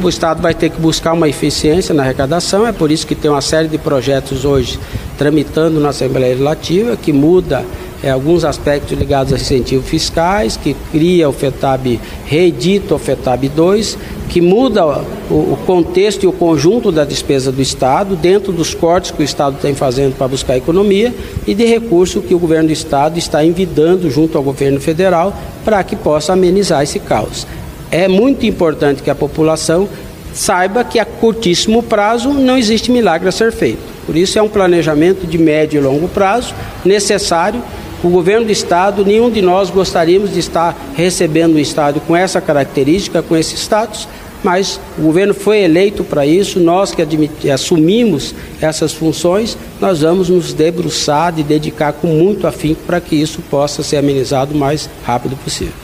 o Estado vai ter que buscar uma eficiência na arrecadação, é por isso que tem uma série de projetos hoje tramitando na Assembleia Legislativa, que muda é, alguns aspectos ligados a incentivos fiscais, que cria o FETAB, reedita o FETAB 2, que muda o, o, contexto e o conjunto da despesa do Estado, dentro dos cortes que o Estado tem fazendo para buscar economia e de recurso que o governo do Estado está envidando junto ao governo federal para que possa amenizar esse caos. É muito importante que a população saiba que a curtíssimo prazo não existe milagre a ser feito. Por isso é um planejamento de médio e longo prazo necessário o governo do estado, nenhum de nós gostaríamos de estar recebendo um estado com essa característica, com esse status, mas o governo foi eleito para isso, nós que assumimos essas funções, nós vamos nos debruçar, de dedicar com muito afinco para que isso possa ser amenizado o mais rápido possível.